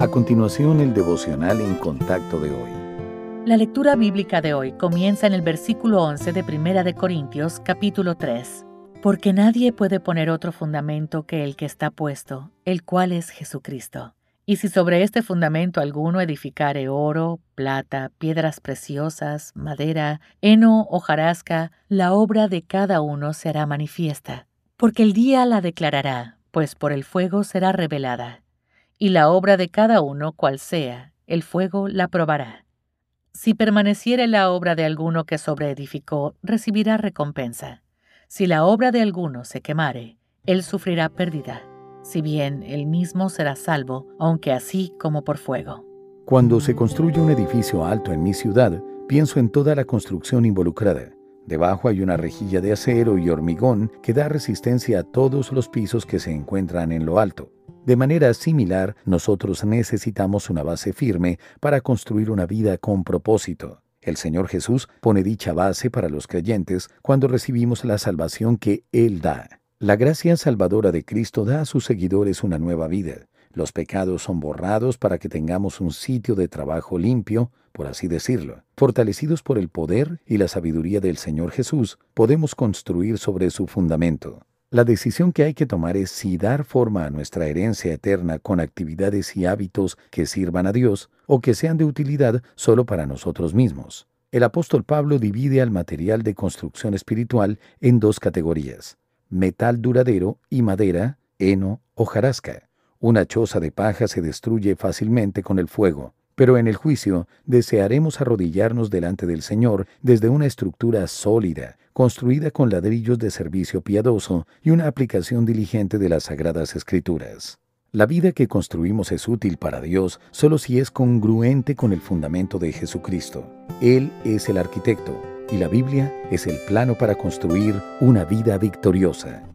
A continuación, el devocional en contacto de hoy. La lectura bíblica de hoy comienza en el versículo 11 de Primera de Corintios, capítulo 3. Porque nadie puede poner otro fundamento que el que está puesto, el cual es Jesucristo. Y si sobre este fundamento alguno edificare oro, plata, piedras preciosas, madera, heno o jarasca, la obra de cada uno será manifiesta, porque el día la declarará, pues por el fuego será revelada y la obra de cada uno cual sea, el fuego la probará. Si permaneciere la obra de alguno que sobreedificó, recibirá recompensa. Si la obra de alguno se quemare, él sufrirá pérdida, si bien él mismo será salvo, aunque así como por fuego. Cuando se construye un edificio alto en mi ciudad, pienso en toda la construcción involucrada. Debajo hay una rejilla de acero y hormigón que da resistencia a todos los pisos que se encuentran en lo alto. De manera similar, nosotros necesitamos una base firme para construir una vida con propósito. El Señor Jesús pone dicha base para los creyentes cuando recibimos la salvación que Él da. La gracia salvadora de Cristo da a sus seguidores una nueva vida. Los pecados son borrados para que tengamos un sitio de trabajo limpio, por así decirlo. Fortalecidos por el poder y la sabiduría del Señor Jesús, podemos construir sobre su fundamento. La decisión que hay que tomar es si dar forma a nuestra herencia eterna con actividades y hábitos que sirvan a Dios o que sean de utilidad solo para nosotros mismos. El apóstol Pablo divide al material de construcción espiritual en dos categorías, metal duradero y madera, heno o jarasca. Una choza de paja se destruye fácilmente con el fuego, pero en el juicio desearemos arrodillarnos delante del Señor desde una estructura sólida, construida con ladrillos de servicio piadoso y una aplicación diligente de las Sagradas Escrituras. La vida que construimos es útil para Dios solo si es congruente con el fundamento de Jesucristo. Él es el arquitecto y la Biblia es el plano para construir una vida victoriosa.